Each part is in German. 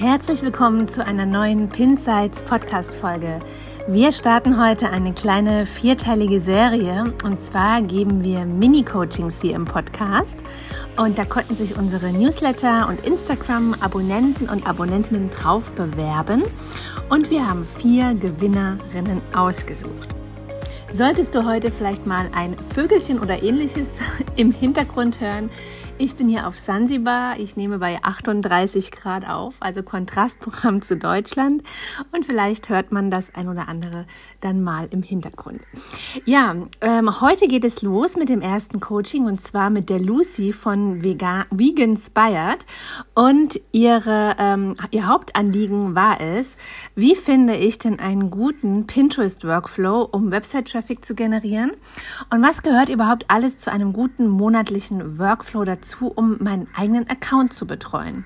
Herzlich willkommen zu einer neuen Pinsights Podcast Folge. Wir starten heute eine kleine vierteilige Serie und zwar geben wir Mini-Coachings hier im Podcast und da konnten sich unsere Newsletter und Instagram-Abonnenten und Abonnentinnen drauf bewerben und wir haben vier Gewinnerinnen ausgesucht. Solltest du heute vielleicht mal ein Vögelchen oder ähnliches im Hintergrund hören, ich bin hier auf Sansibar. Ich nehme bei 38 Grad auf, also Kontrastprogramm zu Deutschland. Und vielleicht hört man das ein oder andere dann mal im Hintergrund. Ja, ähm, heute geht es los mit dem ersten Coaching und zwar mit der Lucy von Vegan, Veganspired. Und ihre, ähm, ihr Hauptanliegen war es, wie finde ich denn einen guten Pinterest-Workflow, um Website-Traffic zu generieren? Und was gehört überhaupt alles zu einem guten monatlichen Workflow dazu? Dazu, um meinen eigenen Account zu betreuen.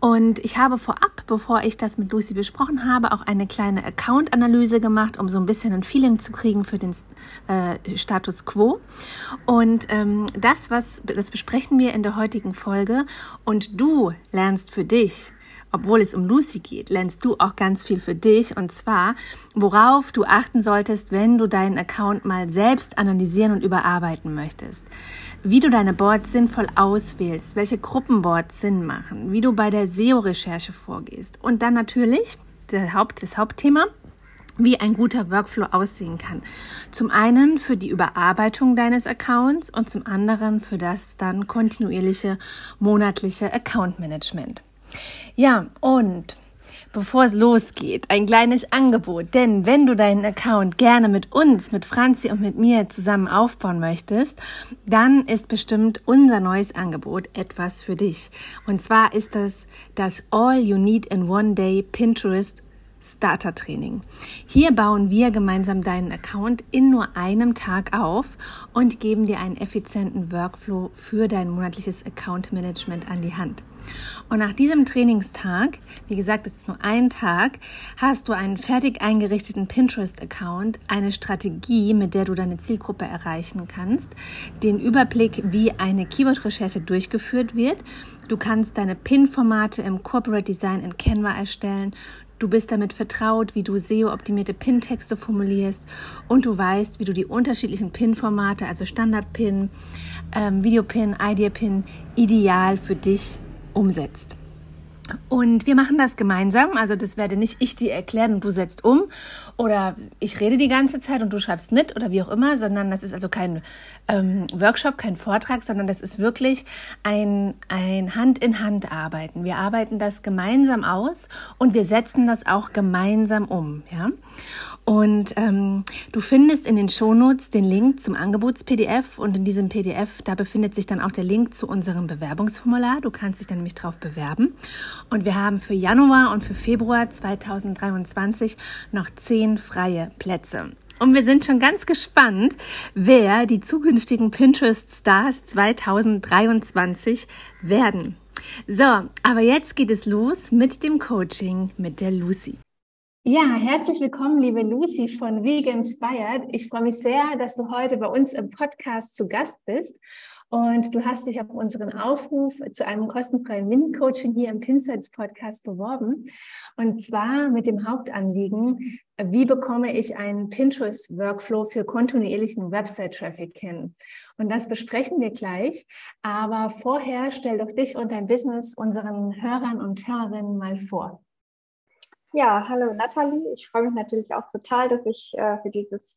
Und ich habe vorab, bevor ich das mit Lucy besprochen habe, auch eine kleine Account-Analyse gemacht, um so ein bisschen ein Feeling zu kriegen für den äh, Status quo. Und ähm, das, was das besprechen wir in der heutigen Folge. Und du lernst für dich obwohl es um Lucy geht, lernst du auch ganz viel für dich und zwar, worauf du achten solltest, wenn du deinen Account mal selbst analysieren und überarbeiten möchtest. Wie du deine Boards sinnvoll auswählst, welche Gruppenboards Sinn machen, wie du bei der SEO-Recherche vorgehst und dann natürlich der Haupt, das Hauptthema, wie ein guter Workflow aussehen kann. Zum einen für die Überarbeitung deines Accounts und zum anderen für das dann kontinuierliche monatliche Account Management. Ja, und bevor es losgeht, ein kleines Angebot. Denn wenn du deinen Account gerne mit uns, mit Franzi und mit mir zusammen aufbauen möchtest, dann ist bestimmt unser neues Angebot etwas für dich. Und zwar ist das das All You Need in One Day Pinterest Starter Training. Hier bauen wir gemeinsam deinen Account in nur einem Tag auf und geben dir einen effizienten Workflow für dein monatliches Account Management an die Hand. Und nach diesem Trainingstag, wie gesagt, es ist nur ein Tag, hast du einen fertig eingerichteten Pinterest-Account, eine Strategie, mit der du deine Zielgruppe erreichen kannst, den Überblick, wie eine Keyword-Recherche durchgeführt wird. Du kannst deine Pin-Formate im Corporate Design in Canva erstellen. Du bist damit vertraut, wie du SEO-optimierte Pin-Texte formulierst und du weißt, wie du die unterschiedlichen Pin-Formate, also Standard-Pin, ähm, Video-Pin, Idea-Pin, ideal für dich umsetzt. Und wir machen das gemeinsam. Also das werde nicht ich dir erklären und du setzt um oder ich rede die ganze Zeit und du schreibst mit oder wie auch immer, sondern das ist also kein ähm, Workshop, kein Vortrag, sondern das ist wirklich ein, ein Hand in Hand arbeiten. Wir arbeiten das gemeinsam aus und wir setzen das auch gemeinsam um. Ja? Und ähm, du findest in den Shownotes den Link zum Angebots-PDF und in diesem PDF, da befindet sich dann auch der Link zu unserem Bewerbungsformular. Du kannst dich dann nämlich drauf bewerben. Und wir haben für Januar und für Februar 2023 noch zehn freie Plätze. Und wir sind schon ganz gespannt, wer die zukünftigen Pinterest Stars 2023 werden. So, aber jetzt geht es los mit dem Coaching mit der Lucy. Ja, herzlich willkommen, liebe Lucy von Vegan Inspired. Ich freue mich sehr, dass du heute bei uns im Podcast zu Gast bist. Und du hast dich auf unseren Aufruf zu einem kostenfreien Mini-Coaching hier im Pinsights Podcast beworben. Und zwar mit dem Hauptanliegen, wie bekomme ich einen Pinterest-Workflow für kontinuierlichen Website-Traffic hin? Und das besprechen wir gleich. Aber vorher stell doch dich und dein Business unseren Hörern und Hörerinnen mal vor. Ja, hallo Nathalie. Ich freue mich natürlich auch total, dass ich äh, für dieses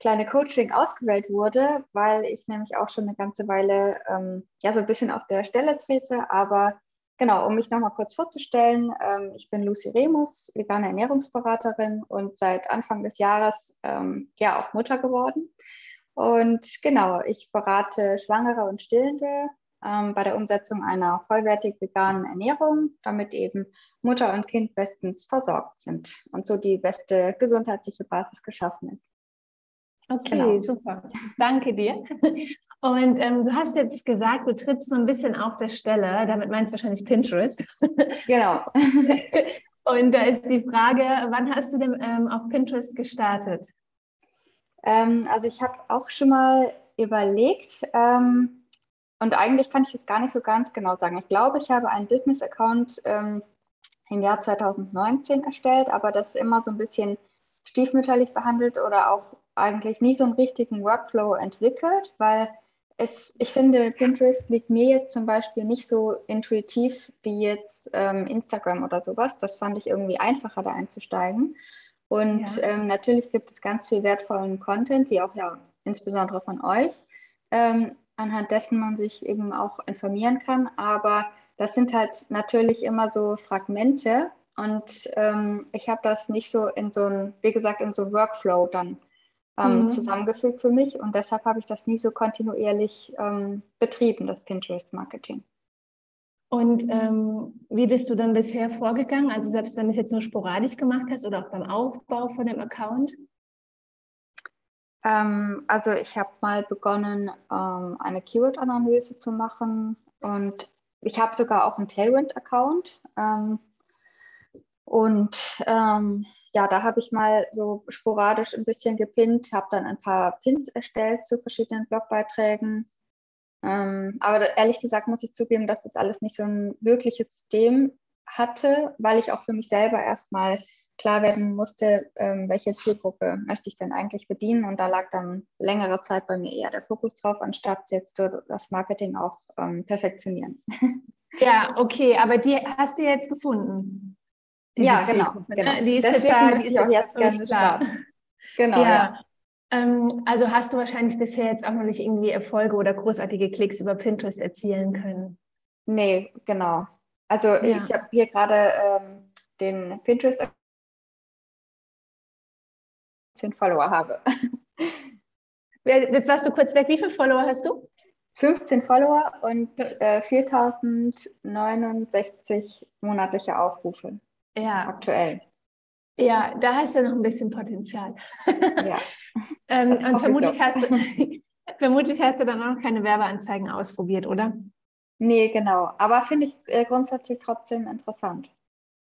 kleine Coaching ausgewählt wurde, weil ich nämlich auch schon eine ganze Weile ähm, ja so ein bisschen auf der Stelle trete. Aber genau, um mich nochmal kurz vorzustellen, ähm, ich bin Lucy Remus, vegane Ernährungsberaterin und seit Anfang des Jahres ähm, ja auch Mutter geworden. Und genau, ich berate Schwangere und Stillende ähm, bei der Umsetzung einer vollwertig veganen Ernährung, damit eben Mutter und Kind bestens versorgt sind und so die beste gesundheitliche Basis geschaffen ist. Okay, genau. super. Danke dir. Und ähm, du hast jetzt gesagt, du trittst so ein bisschen auf der Stelle. Damit meinst du wahrscheinlich Pinterest. Genau. Und da ist die Frage, wann hast du denn ähm, auf Pinterest gestartet? Ähm, also ich habe auch schon mal überlegt, ähm, und eigentlich kann ich es gar nicht so ganz genau sagen. Ich glaube, ich habe einen Business-Account ähm, im Jahr 2019 erstellt, aber das ist immer so ein bisschen stiefmütterlich behandelt oder auch eigentlich nie so einen richtigen Workflow entwickelt, weil es, ich finde, Pinterest liegt mir jetzt zum Beispiel nicht so intuitiv wie jetzt ähm, Instagram oder sowas. Das fand ich irgendwie einfacher, da einzusteigen. Und ja. ähm, natürlich gibt es ganz viel wertvollen Content, wie auch ja insbesondere von euch, ähm, anhand dessen man sich eben auch informieren kann. Aber das sind halt natürlich immer so Fragmente und ähm, ich habe das nicht so in so ein, wie gesagt, in so Workflow dann ähm, mhm. zusammengefügt für mich und deshalb habe ich das nie so kontinuierlich ähm, betrieben, das Pinterest-Marketing. Und ähm, wie bist du dann bisher vorgegangen? Also selbst wenn du es jetzt nur sporadisch gemacht hast oder auch beim Aufbau von dem Account? Ähm, also ich habe mal begonnen, ähm, eine Keyword-Analyse zu machen und ich habe sogar auch einen Tailwind-Account. Ähm, und ähm, ja, da habe ich mal so sporadisch ein bisschen gepinnt, habe dann ein paar Pins erstellt zu verschiedenen Blogbeiträgen. Ähm, aber ehrlich gesagt muss ich zugeben, dass das alles nicht so ein wirkliches System hatte, weil ich auch für mich selber erstmal klar werden musste, ähm, welche Zielgruppe möchte ich denn eigentlich bedienen. Und da lag dann längere Zeit bei mir eher der Fokus drauf, anstatt jetzt das Marketing auch ähm, perfektionieren. Ja, okay, aber die hast du jetzt gefunden ja, genau. genau. Die ist Deswegen jetzt, möchte ich auch jetzt gerne klar. Genau, ja. ja. Ähm, also hast du wahrscheinlich bisher jetzt auch noch nicht irgendwie Erfolge oder großartige Klicks über Pinterest erzielen können. Nee, genau. Also ja. ich habe hier gerade ähm, den Pinterest 10 Follower habe. Jetzt warst du kurz weg. Wie viele Follower hast du? 15 Follower und äh, 4069 monatliche Aufrufe. Ja. Aktuell. Ja, da hast du noch ein bisschen Potenzial. Ja. ähm, und vermutlich hast, du, vermutlich hast du dann auch noch keine Werbeanzeigen ausprobiert, oder? Nee, genau. Aber finde ich äh, grundsätzlich trotzdem interessant.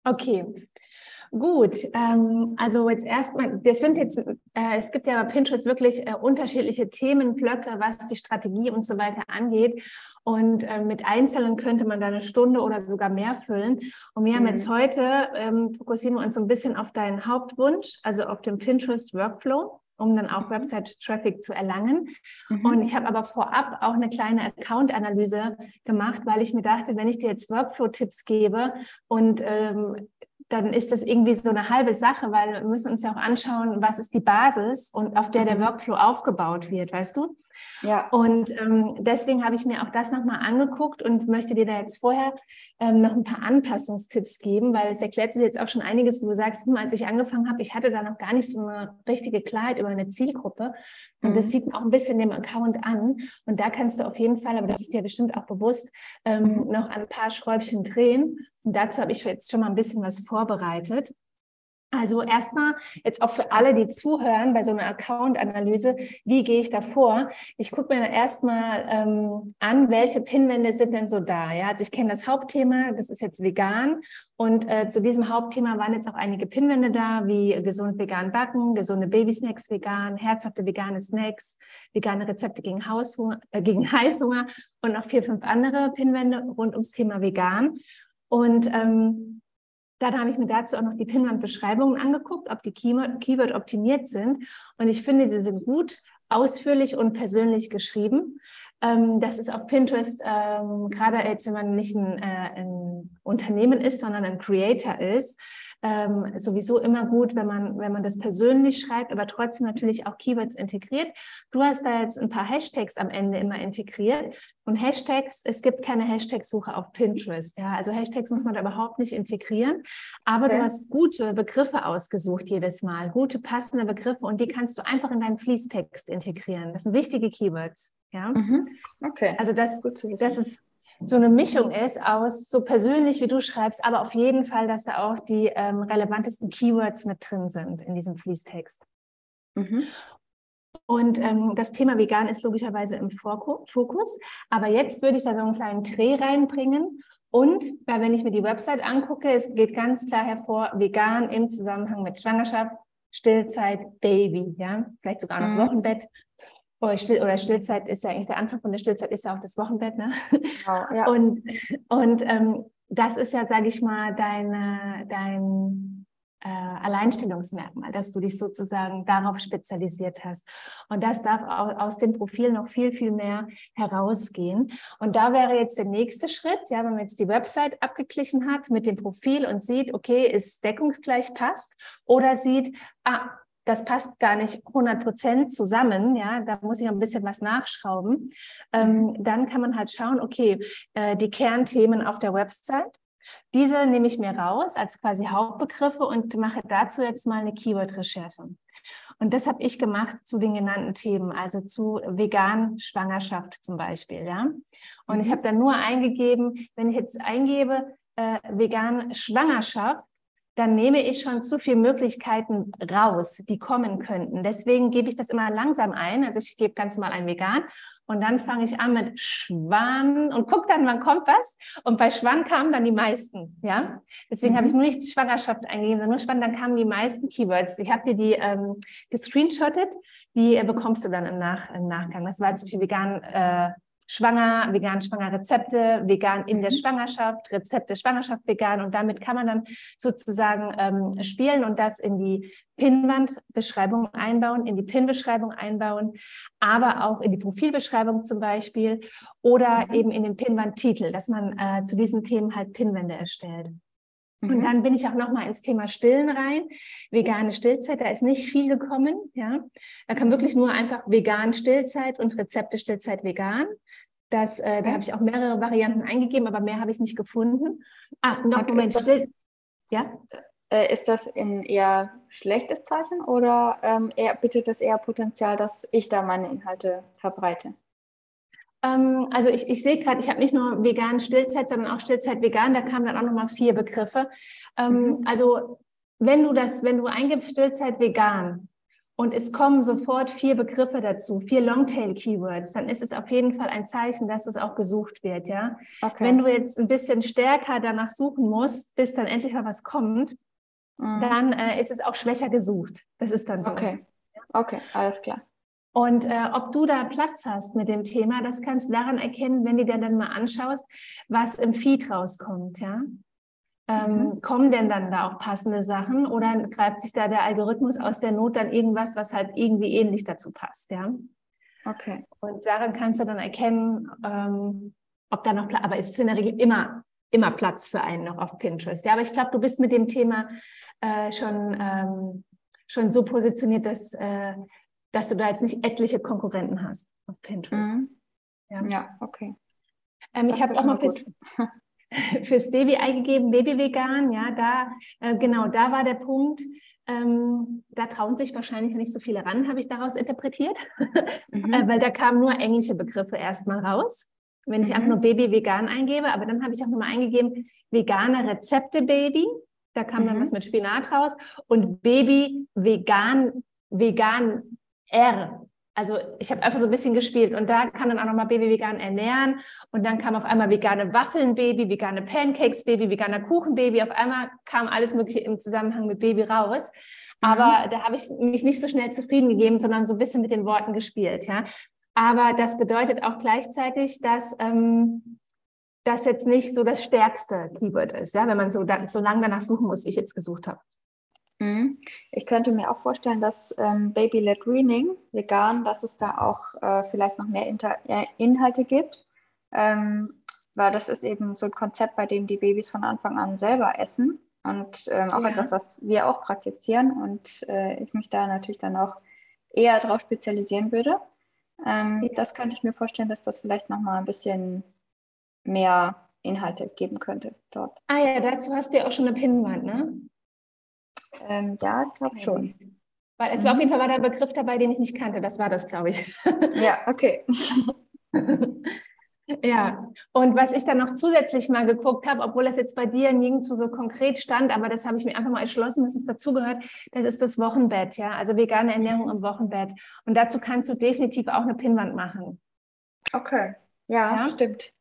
Okay. Gut, ähm, also jetzt erstmal, das sind jetzt, äh, es gibt ja bei Pinterest wirklich äh, unterschiedliche Themenblöcke, was die Strategie und so weiter angeht. Und äh, mit Einzelnen könnte man da eine Stunde oder sogar mehr füllen. Und wir mhm. haben jetzt heute, ähm, fokussieren wir uns so ein bisschen auf deinen Hauptwunsch, also auf den Pinterest Workflow um dann auch mhm. Website-Traffic zu erlangen. Mhm. Und ich habe aber vorab auch eine kleine Account-Analyse gemacht, weil ich mir dachte, wenn ich dir jetzt Workflow-Tipps gebe und ähm, dann ist das irgendwie so eine halbe Sache, weil wir müssen uns ja auch anschauen, was ist die Basis und auf der der mhm. Workflow aufgebaut wird, weißt du? Ja. Und ähm, deswegen habe ich mir auch das nochmal angeguckt und möchte dir da jetzt vorher ähm, noch ein paar Anpassungstipps geben, weil es erklärt sich jetzt auch schon einiges, wo du sagst, hm, als ich angefangen habe, ich hatte da noch gar nicht so eine richtige Klarheit über eine Zielgruppe. Und mhm. das sieht man auch ein bisschen dem Account an. Und da kannst du auf jeden Fall, aber das ist dir bestimmt auch bewusst, ähm, mhm. noch ein paar Schräubchen drehen. Und dazu habe ich jetzt schon mal ein bisschen was vorbereitet. Also erstmal jetzt auch für alle, die zuhören bei so einer Account-Analyse, wie gehe ich da vor? Ich gucke mir erstmal ähm, an, welche Pinwände sind denn so da. Ja, also ich kenne das Hauptthema, das ist jetzt vegan. Und äh, zu diesem Hauptthema waren jetzt auch einige Pinwände da, wie gesund vegan backen, gesunde Babysnacks vegan, herzhafte vegane Snacks, vegane Rezepte gegen, Haushunger, äh, gegen Heißhunger und noch vier, fünf andere Pinwände rund ums Thema vegan. Und ähm, dann habe ich mir dazu auch noch die Pinwand-Beschreibungen angeguckt, ob die Keyword optimiert sind. Und ich finde, sie sind gut, ausführlich und persönlich geschrieben. Ähm, das ist auf Pinterest, ähm, gerade jetzt, wenn man nicht ein, äh, ein Unternehmen ist, sondern ein Creator ist, ähm, sowieso immer gut, wenn man, wenn man das persönlich schreibt, aber trotzdem natürlich auch Keywords integriert. Du hast da jetzt ein paar Hashtags am Ende immer integriert. Und Hashtags, es gibt keine Hashtag-Suche auf Pinterest. Ja, also Hashtags muss man da überhaupt nicht integrieren. Aber okay. du hast gute Begriffe ausgesucht jedes Mal, gute passende Begriffe und die kannst du einfach in deinen Fließtext integrieren. Das sind wichtige Keywords. Ja. Mhm. Okay. Also das, das ist so eine Mischung ist aus so persönlich, wie du schreibst, aber auf jeden Fall, dass da auch die ähm, relevantesten Keywords mit drin sind in diesem Fließtext. Mhm. Und ähm, das Thema vegan ist logischerweise im Fokus. Aber jetzt würde ich da so einen kleinen Dreh reinbringen. Und weil wenn ich mir die Website angucke, es geht ganz klar hervor, vegan im Zusammenhang mit Schwangerschaft, Stillzeit, Baby, ja, vielleicht sogar noch mhm. Wochenbett oder, Still oder Stillzeit ist ja eigentlich der Anfang von der Stillzeit ist ja auch das Wochenbett, ne? Genau, ja. Und, und ähm, das ist ja, sage ich mal, deine, dein äh, Alleinstellungsmerkmal, dass du dich sozusagen darauf spezialisiert hast. Und das darf aus dem Profil noch viel, viel mehr herausgehen. Und da wäre jetzt der nächste Schritt, ja, wenn man jetzt die Website abgeglichen hat mit dem Profil und sieht, okay, ist deckungsgleich passt oder sieht, ah, das passt gar nicht 100 Prozent zusammen, ja, da muss ich ein bisschen was nachschrauben. Ähm, mhm. dann kann man halt schauen, okay, äh, die Kernthemen auf der Website, diese nehme ich mir raus als quasi Hauptbegriffe und mache dazu jetzt mal eine Keyword-Recherche. Und das habe ich gemacht zu den genannten Themen, also zu vegan Schwangerschaft zum Beispiel, ja. Und mhm. ich habe dann nur eingegeben, wenn ich jetzt eingebe, äh, vegan Schwangerschaft, dann nehme ich schon zu viele Möglichkeiten raus, die kommen könnten. Deswegen gebe ich das immer langsam ein. Also ich gebe ganz mal ein Vegan und dann fange ich an mit Schwan und gucke dann, wann kommt was. Und bei Schwan kamen dann die meisten, ja. Deswegen mhm. habe ich nur nicht Schwangerschaft eingegeben, sondern nur Schwan, dann kamen die meisten Keywords. Ich habe dir die ähm, gescreenshottet, die äh, bekommst du dann im, Nach im Nachgang. Das war zum Beispiel vegan äh, schwanger, vegan schwanger Rezepte, vegan in der mhm. Schwangerschaft, Rezepte Schwangerschaft vegan und damit kann man dann sozusagen ähm, spielen und das in die Pinwandbeschreibung einbauen, in die Pin-Beschreibung einbauen, aber auch in die Profilbeschreibung zum Beispiel oder mhm. eben in den Pinwandtitel, dass man äh, zu diesen Themen halt Pinwände erstellt. Und mhm. dann bin ich auch noch mal ins Thema Stillen rein. Vegane Stillzeit, da ist nicht viel gekommen. Ja, da kam wirklich nur einfach vegan Stillzeit und Rezepte Stillzeit vegan. Das, äh, Da habe ich auch mehrere Varianten eingegeben, aber mehr habe ich nicht gefunden. Ah, noch okay, Moment. Still ja? Äh, ist das ein eher schlechtes Zeichen oder ähm, eher, bietet das eher Potenzial, dass ich da meine Inhalte verbreite? Ähm, also ich, ich sehe gerade, ich habe nicht nur vegan Stillzeit, sondern auch Stillzeit vegan. Da kamen dann auch nochmal vier Begriffe. Ähm, mhm. Also wenn du das, wenn du eingibst Stillzeit vegan und es kommen sofort vier Begriffe dazu, vier Longtail-Keywords, dann ist es auf jeden Fall ein Zeichen, dass es auch gesucht wird, ja. Okay. Wenn du jetzt ein bisschen stärker danach suchen musst, bis dann endlich mal was kommt, mhm. dann äh, ist es auch schwächer gesucht. Das ist dann so. Okay. Okay, alles klar. Und äh, ob du da Platz hast mit dem Thema, das kannst du daran erkennen, wenn du dir dann mal anschaust, was im Feed rauskommt, ja. Ähm, mhm. Kommen denn dann da auch passende Sachen oder greift sich da der Algorithmus aus der Not dann irgendwas, was halt irgendwie ähnlich dazu passt, ja? Okay. Und daran kannst du dann erkennen, ähm, ob da noch Platz, aber es ist in der Regel immer, immer Platz für einen noch auf Pinterest. Ja, aber ich glaube, du bist mit dem Thema äh, schon, ähm, schon so positioniert, dass, äh, dass du da jetzt nicht etliche Konkurrenten hast auf Pinterest. Mhm. Ja. ja. okay. Ähm, ich habe es auch mal fürs, fürs Baby eingegeben, Babyvegan, ja, da, äh, genau, da war der Punkt, ähm, da trauen sich wahrscheinlich nicht so viele ran, habe ich daraus interpretiert, mhm. äh, weil da kamen nur englische Begriffe erstmal raus. Wenn ich mhm. einfach nur Baby vegan eingebe, aber dann habe ich auch nochmal eingegeben, vegane Rezepte Baby, da kam mhm. dann was mit Spinat raus und Baby vegan, vegan R. Also ich habe einfach so ein bisschen gespielt und da kann dann auch nochmal Baby vegan ernähren und dann kam auf einmal vegane Waffeln Baby, vegane Pancakes Baby, veganer Kuchen Baby. Auf einmal kam alles Mögliche im Zusammenhang mit Baby raus. Aber mhm. da habe ich mich nicht so schnell zufrieden gegeben, sondern so ein bisschen mit den Worten gespielt, ja. Aber das bedeutet auch gleichzeitig, dass ähm, das jetzt nicht so das stärkste Keyword ist, ja, wenn man so, da, so lange danach suchen muss, wie ich jetzt gesucht habe. Mhm. Ich könnte mir auch vorstellen, dass ähm, Baby-led Weaning, vegan, dass es da auch äh, vielleicht noch mehr Inter Inhalte gibt. Ähm, weil das ist eben so ein Konzept, bei dem die Babys von Anfang an selber essen. Und ähm, auch ja. etwas, was wir auch praktizieren. Und äh, ich mich da natürlich dann auch eher darauf spezialisieren würde. Ähm, ja. Das könnte ich mir vorstellen, dass das vielleicht nochmal ein bisschen mehr Inhalte geben könnte dort. Ah ja, dazu hast du ja auch schon eine Pinnwand, ne? Ähm, ja, ich glaube schon. Weil es war auf jeden Fall war der Begriff dabei, den ich nicht kannte. Das war das, glaube ich. Ja, okay. ja, und was ich dann noch zusätzlich mal geguckt habe, obwohl das jetzt bei dir nirgendwo so konkret stand, aber das habe ich mir einfach mal erschlossen, dass es dazugehört, das ist das Wochenbett, ja, also vegane Ernährung im Wochenbett. Und dazu kannst du definitiv auch eine Pinnwand machen. Okay, ja, ja? stimmt.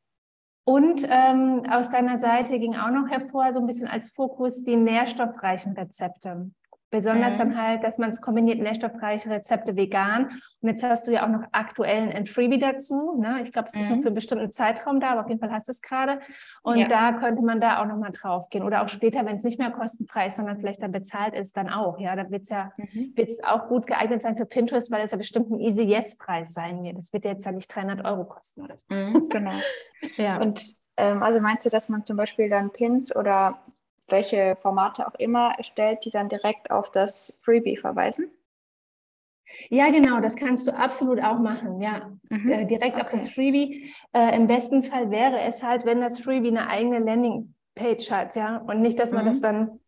Und ähm, aus deiner Seite ging auch noch hervor, so ein bisschen als Fokus, die nährstoffreichen Rezepte. Besonders mhm. dann halt, dass man es kombiniert, nährstoffreiche Rezepte vegan. Und jetzt hast du ja auch noch aktuellen ein Freebie dazu. Ne? Ich glaube, es ist mhm. nur für einen bestimmten Zeitraum da, aber auf jeden Fall hast du es gerade. Und ja. da könnte man da auch nochmal drauf gehen. Oder auch später, wenn es nicht mehr kostenpreis, sondern vielleicht dann bezahlt ist, dann auch. Ja, da wird es ja mhm. wird's auch gut geeignet sein für Pinterest, weil es ja bestimmt ein Easy Yes-Preis sein wird. Das wird jetzt ja nicht 300 Euro kosten oder so. Mhm, genau. ja. Und ähm, also meinst du, dass man zum Beispiel dann Pins oder welche Formate auch immer erstellt, die dann direkt auf das Freebie verweisen? Ja, genau, das kannst du absolut auch machen, ja. Mhm. Äh, direkt okay. auf das Freebie. Äh, Im besten Fall wäre es halt, wenn das Freebie eine eigene Landingpage hat, ja. Und nicht, dass man mhm. das dann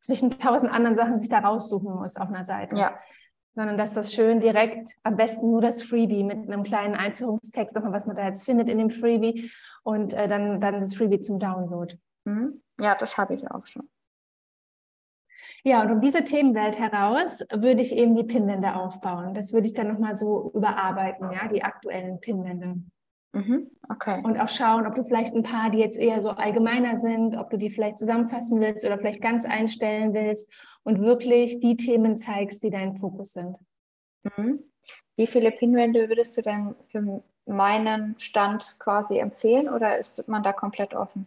zwischen tausend anderen Sachen sich da raussuchen muss auf einer Seite. Ja. Sondern dass das schön direkt, am besten nur das Freebie mit einem kleinen Einführungstext, nochmal, was man da jetzt findet in dem Freebie und äh, dann, dann das Freebie zum Download. Mhm. Ja, das habe ich auch schon. Ja, und um diese Themenwelt heraus würde ich eben die Pinwände aufbauen. Das würde ich dann nochmal so überarbeiten, ja, die aktuellen Pinwände. Mhm, okay. Und auch schauen, ob du vielleicht ein paar, die jetzt eher so allgemeiner sind, ob du die vielleicht zusammenfassen willst oder vielleicht ganz einstellen willst und wirklich die Themen zeigst, die dein Fokus sind. Mhm. Wie viele Pinwände würdest du denn für meinen Stand quasi empfehlen oder ist man da komplett offen?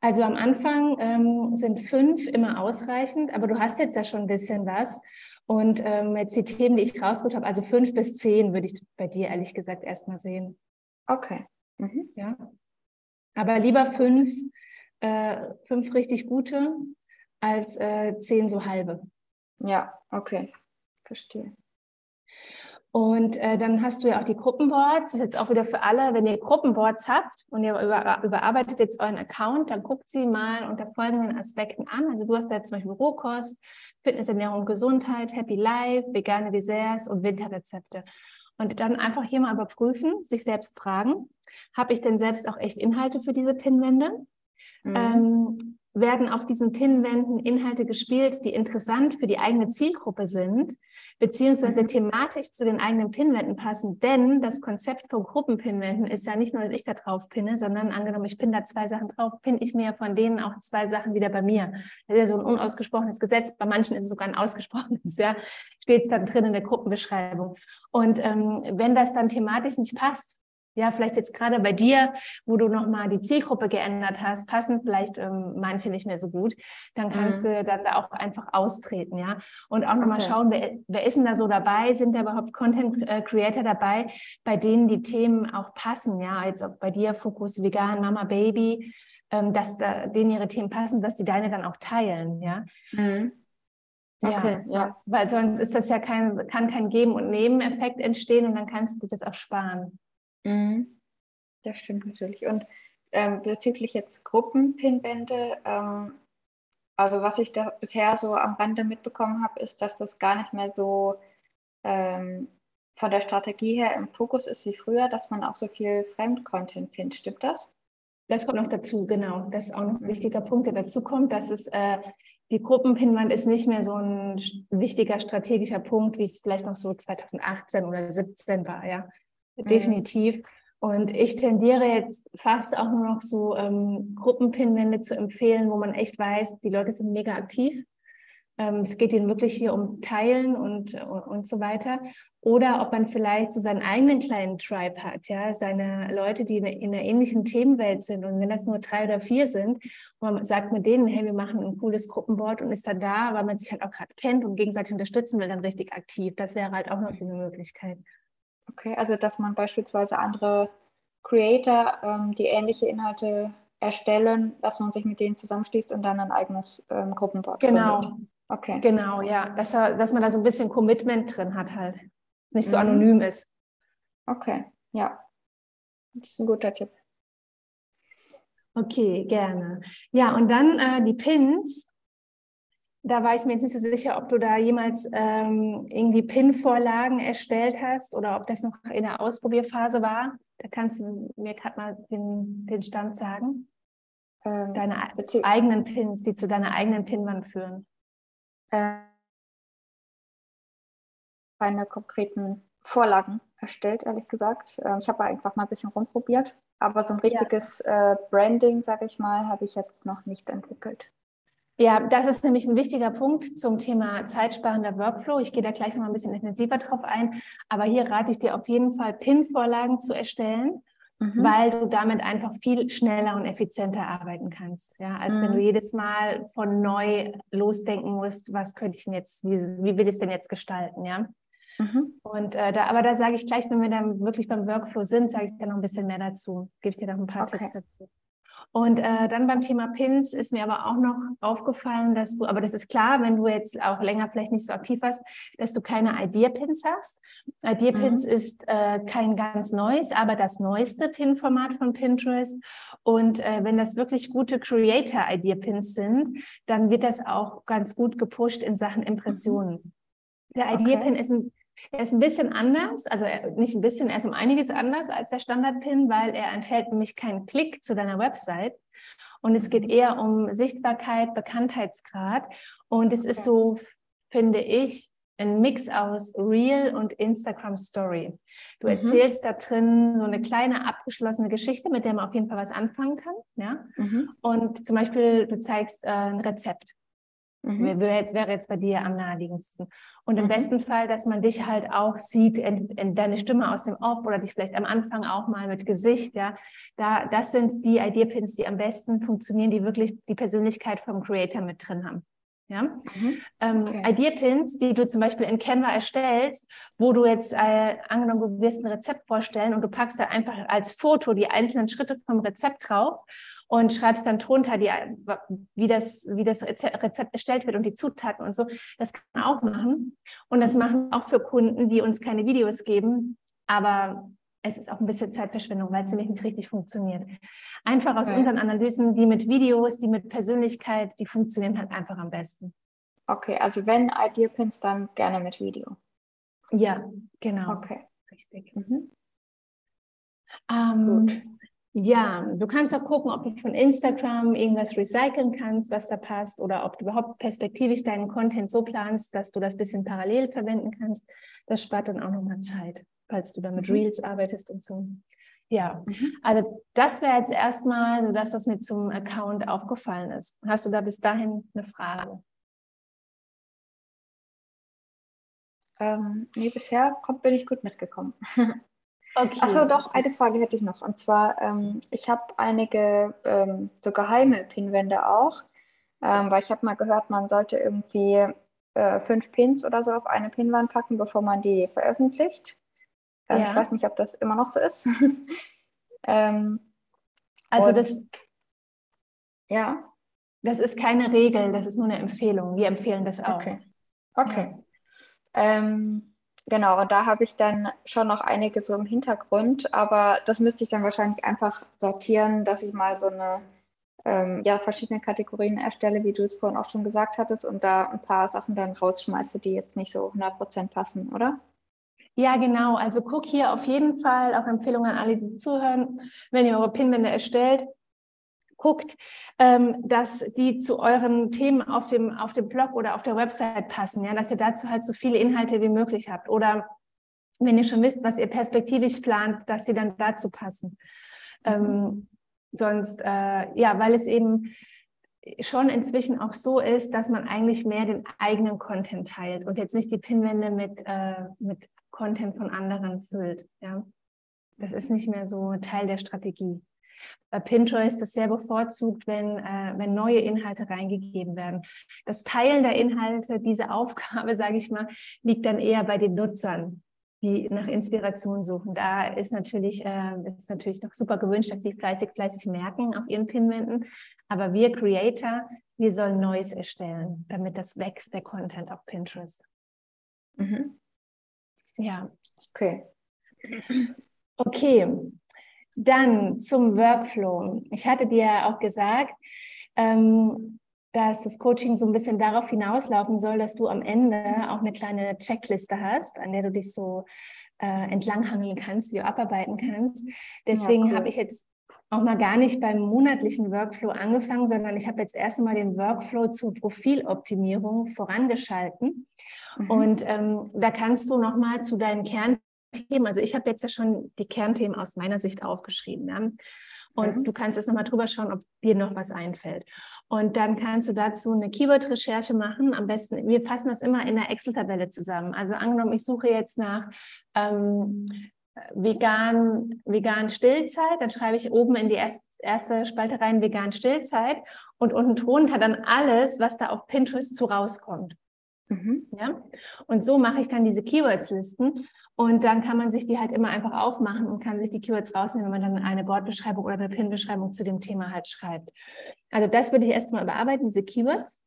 Also am Anfang ähm, sind fünf immer ausreichend, aber du hast jetzt ja schon ein bisschen was. Und ähm, jetzt die Themen, die ich rausgeholt habe, also fünf bis zehn würde ich bei dir ehrlich gesagt erstmal sehen. Okay. Mhm. Ja. Aber lieber fünf, äh, fünf richtig gute als äh, zehn so halbe. Ja, okay. Verstehe. Und äh, dann hast du ja auch die Gruppenboards. Das ist jetzt auch wieder für alle, wenn ihr Gruppenboards habt und ihr über, überarbeitet jetzt euren Account, dann guckt sie mal unter folgenden Aspekten an. Also du hast da jetzt zum Beispiel Rohkost, Fitness, Ernährung, Gesundheit, Happy Life, vegane Desserts und Winterrezepte. Und dann einfach hier mal überprüfen, sich selbst fragen, habe ich denn selbst auch echt Inhalte für diese Pinwände? Mhm. Ähm, werden auf diesen Pinwänden Inhalte gespielt, die interessant für die eigene Zielgruppe sind? Beziehungsweise thematisch zu den eigenen Pinwänden passen. Denn das Konzept von Gruppenpinwänden ist ja nicht nur, dass ich da drauf pinne, sondern angenommen, ich pinne da zwei Sachen drauf, pinne ich mir von denen auch zwei Sachen wieder bei mir. Das ist ja so ein unausgesprochenes Gesetz. Bei manchen ist es sogar ein ausgesprochenes, ja, steht es dann drin in der Gruppenbeschreibung. Und ähm, wenn das dann thematisch nicht passt, ja, vielleicht jetzt gerade bei dir, wo du nochmal die Zielgruppe geändert hast, passen vielleicht ähm, manche nicht mehr so gut, dann kannst mhm. du dann da auch einfach austreten, ja. Und auch nochmal okay. schauen, wer, wer ist denn da so dabei? Sind da überhaupt Content äh, Creator dabei, bei denen die Themen auch passen, ja? Als ob bei dir Fokus vegan, Mama, Baby, ähm, dass da, denen ihre Themen passen, dass die deine dann auch teilen, ja. Mhm. Okay, ja, ja. Weil sonst ist das ja kein, kann kein Geben- und Nebeneffekt entstehen und dann kannst du das auch sparen. Mhm. Das stimmt natürlich. Und ähm, bezüglich jetzt Gruppenpinwände, ähm, also was ich da bisher so am Rande mitbekommen habe, ist, dass das gar nicht mehr so ähm, von der Strategie her im Fokus ist wie früher, dass man auch so viel Fremdcontent findet. Stimmt das? Das kommt noch dazu, genau. Das ist auch noch ein wichtiger Punkt, der dazu kommt, dass es äh, die Gruppenpinwand ist nicht mehr so ein wichtiger strategischer Punkt, wie es vielleicht noch so 2018 oder 2017 war, ja. Mhm. definitiv. Und ich tendiere jetzt fast auch nur noch so ähm, Gruppenpinwände zu empfehlen, wo man echt weiß, die Leute sind mega aktiv. Ähm, es geht ihnen wirklich hier um Teilen und, und, so weiter. Oder ob man vielleicht so seinen eigenen kleinen Tribe hat, ja, seine Leute, die in, in einer ähnlichen Themenwelt sind. Und wenn das nur drei oder vier sind, man sagt mit denen, hey, wir machen ein cooles Gruppenboard und ist dann da, weil man sich halt auch gerade kennt und gegenseitig unterstützen will, dann richtig aktiv. Das wäre halt auch noch so eine Möglichkeit. Okay, also dass man beispielsweise andere Creator, ähm, die ähnliche Inhalte erstellen, dass man sich mit denen zusammenschließt und dann ein eigenes ähm, Gruppenboard Genau. Okay. Genau, ja. Dass, dass man da so ein bisschen Commitment drin hat halt. Nicht so mhm. anonym ist. Okay, ja. Das ist ein guter Tipp. Okay, gerne. Ja, und dann äh, die Pins da war ich mir jetzt nicht so sicher, ob du da jemals ähm, irgendwie Pin-Vorlagen erstellt hast oder ob das noch in der Ausprobierphase war. Da kannst du mir gerade mal den, den Stand sagen. Ähm, Deine eigenen Pins, die zu deiner eigenen Pinwand führen. Äh, keine konkreten Vorlagen erstellt, ehrlich gesagt. Äh, ich habe einfach mal ein bisschen rumprobiert, aber so ein richtiges ja. äh, Branding, sage ich mal, habe ich jetzt noch nicht entwickelt. Ja, das ist nämlich ein wichtiger Punkt zum Thema zeitsparender Workflow. Ich gehe da gleich noch mal ein bisschen intensiver drauf ein. Aber hier rate ich dir auf jeden Fall, PIN-Vorlagen zu erstellen, mhm. weil du damit einfach viel schneller und effizienter arbeiten kannst. Ja, als mhm. wenn du jedes Mal von neu losdenken musst, was könnte ich denn jetzt, wie, wie will ich es denn jetzt gestalten, ja? Mhm. Und äh, da, aber da sage ich gleich, wenn wir dann wirklich beim Workflow sind, sage ich dir noch ein bisschen mehr dazu. Gebe ich dir noch ein paar okay. Tipps dazu. Und äh, dann beim Thema Pins ist mir aber auch noch aufgefallen, dass du, aber das ist klar, wenn du jetzt auch länger vielleicht nicht so aktiv warst, dass du keine Idea-Pins hast. Idea-Pins mhm. ist äh, kein ganz neues, aber das neueste Pin-Format von Pinterest. Und äh, wenn das wirklich gute Creator-Idea-Pins sind, dann wird das auch ganz gut gepusht in Sachen Impressionen. Mhm. Der Idea-Pin okay. ist ein er ist ein bisschen anders, also nicht ein bisschen, er ist um einiges anders als der Standard-Pin, weil er enthält nämlich keinen Klick zu deiner Website. Und es geht eher um Sichtbarkeit, Bekanntheitsgrad. Und es ist so, finde ich, ein Mix aus Real und Instagram Story. Du mhm. erzählst da drin so eine kleine abgeschlossene Geschichte, mit der man auf jeden Fall was anfangen kann. Ja? Mhm. Und zum Beispiel, du zeigst äh, ein Rezept. Mhm. Wäre, jetzt, wäre jetzt bei dir am naheliegendsten. Und im mhm. besten Fall, dass man dich halt auch sieht, in, in deine Stimme aus dem Off oder dich vielleicht am Anfang auch mal mit Gesicht, ja. Da, das sind die Idea-Pins, die am besten funktionieren, die wirklich die Persönlichkeit vom Creator mit drin haben. Ja? Mhm. Ähm, okay. Idea-Pins, die du zum Beispiel in Canva erstellst, wo du jetzt äh, angenommen, du wirst ein Rezept vorstellen und du packst da einfach als Foto die einzelnen Schritte vom Rezept drauf und schreibst dann drunter, die, wie, das, wie das Rezept erstellt wird und die Zutaten und so. Das kann man auch machen. Und das machen auch für Kunden, die uns keine Videos geben. Aber es ist auch ein bisschen Zeitverschwendung, weil es nämlich nicht richtig funktioniert. Einfach aus okay. unseren Analysen, die mit Videos, die mit Persönlichkeit, die funktionieren halt einfach am besten. Okay, also wenn Idea Pins, dann gerne mit Video. Ja, genau. Okay. Richtig. Mhm. Ähm, Gut. Ja, du kannst auch gucken, ob du von Instagram irgendwas recyceln kannst, was da passt, oder ob du überhaupt perspektivisch deinen Content so planst, dass du das bisschen parallel verwenden kannst. Das spart dann auch nochmal Zeit, falls du da mit mhm. Reels arbeitest und so. Ja, mhm. also das wäre jetzt erstmal, so dass das mir zum Account aufgefallen ist. Hast du da bis dahin eine Frage? Ähm, nee, bisher kommt, bin ich gut mitgekommen. Okay. Achso, doch, eine Frage hätte ich noch. Und zwar, ähm, ich habe einige ähm, so geheime Pinwände auch, ähm, weil ich habe mal gehört, man sollte irgendwie äh, fünf Pins oder so auf eine Pinwand packen, bevor man die veröffentlicht. Ähm, ja. Ich weiß nicht, ob das immer noch so ist. Ähm, also das, ja. Das ist keine Regel, das ist nur eine Empfehlung. Wir empfehlen das auch. Okay. Okay. Ja. Ähm, Genau, und da habe ich dann schon noch einige so im Hintergrund, aber das müsste ich dann wahrscheinlich einfach sortieren, dass ich mal so eine, ähm, ja, verschiedene Kategorien erstelle, wie du es vorhin auch schon gesagt hattest, und da ein paar Sachen dann rausschmeiße, die jetzt nicht so 100% passen, oder? Ja, genau. Also guck hier auf jeden Fall, auch Empfehlungen an alle, die zuhören, wenn ihr eure Pinwände erstellt, guckt, ähm, dass die zu euren Themen auf dem, auf dem Blog oder auf der Website passen, ja, dass ihr dazu halt so viele Inhalte wie möglich habt. Oder wenn ihr schon wisst, was ihr perspektivisch plant, dass sie dann dazu passen. Mhm. Sonst, äh, ja, weil es eben schon inzwischen auch so ist, dass man eigentlich mehr den eigenen Content teilt und jetzt nicht die Pinwände mit, äh, mit Content von anderen füllt. Ja? Das ist nicht mehr so Teil der Strategie. Bei Pinterest ist sehr bevorzugt, wenn, äh, wenn neue Inhalte reingegeben werden. Das Teilen der Inhalte, diese Aufgabe, sage ich mal, liegt dann eher bei den Nutzern, die nach Inspiration suchen. Da ist natürlich, äh, ist natürlich noch super gewünscht, dass sie fleißig, fleißig merken auf ihren Pinwänden. Aber wir Creator, wir sollen Neues erstellen, damit das wächst, der Content auf Pinterest. Mhm. Ja. Okay. Okay, dann zum Workflow. Ich hatte dir ja auch gesagt, ähm, dass das Coaching so ein bisschen darauf hinauslaufen soll, dass du am Ende auch eine kleine Checkliste hast, an der du dich so äh, entlanghangeln kannst, die du abarbeiten kannst. Deswegen ja, cool. habe ich jetzt auch mal gar nicht beim monatlichen Workflow angefangen, sondern ich habe jetzt erst einmal den Workflow zur Profiloptimierung vorangeschalten. Mhm. Und ähm, da kannst du nochmal zu deinen Kern Themen. Also ich habe jetzt ja schon die Kernthemen aus meiner Sicht aufgeschrieben. Ja? Und mhm. du kannst jetzt nochmal drüber schauen, ob dir noch was einfällt. Und dann kannst du dazu eine Keyword-Recherche machen. Am besten, wir passen das immer in einer Excel-Tabelle zusammen. Also angenommen, ich suche jetzt nach ähm, vegan, vegan Stillzeit, dann schreibe ich oben in die erste, erste Spalte rein vegan Stillzeit und unten drunter dann alles, was da auf Pinterest zu rauskommt. Mhm. Ja? Und so mache ich dann diese Keywords-Listen und dann kann man sich die halt immer einfach aufmachen und kann sich die Keywords rausnehmen, wenn man dann eine Bordbeschreibung oder eine Pin-Beschreibung zu dem Thema halt schreibt. Also das würde ich erst mal überarbeiten, diese Keywords.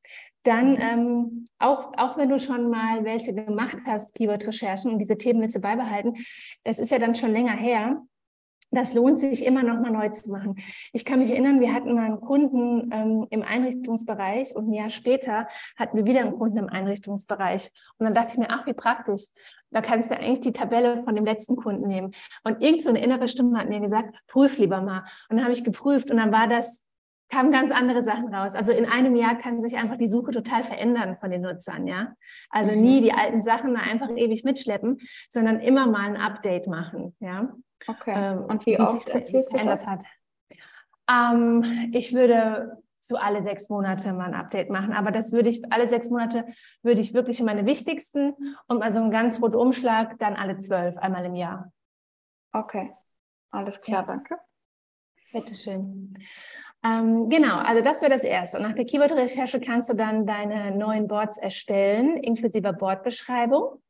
Dann, mhm. ähm, auch, auch wenn du schon mal welche gemacht hast, Keyword-Recherchen und diese Themen willst du beibehalten, das ist ja dann schon länger her, das lohnt sich immer noch mal neu zu machen. Ich kann mich erinnern, wir hatten mal einen Kunden ähm, im Einrichtungsbereich und ein Jahr später hatten wir wieder einen Kunden im Einrichtungsbereich. Und dann dachte ich mir, ach, wie praktisch. Da kannst du eigentlich die Tabelle von dem letzten Kunden nehmen. Und irgend so eine innere Stimme hat mir gesagt, prüf lieber mal. Und dann habe ich geprüft und dann war das, kamen ganz andere Sachen raus. Also in einem Jahr kann sich einfach die Suche total verändern von den Nutzern, ja. Also mhm. nie die alten Sachen einfach ewig mitschleppen, sondern immer mal ein Update machen, ja. Okay. Ähm, und wie, wie oft sich verändert hat. Ähm, ich würde so alle sechs Monate mal ein Update machen. Aber das würde ich, alle sechs Monate würde ich wirklich für meine wichtigsten und also einen ganz Rundumschlag dann alle zwölf, einmal im Jahr. Okay, alles klar, ja. danke. Bitteschön. Ähm, genau, also das wäre das Erste. Und nach der Keyword-Recherche kannst du dann deine neuen Boards erstellen, inklusive Bordbeschreibung.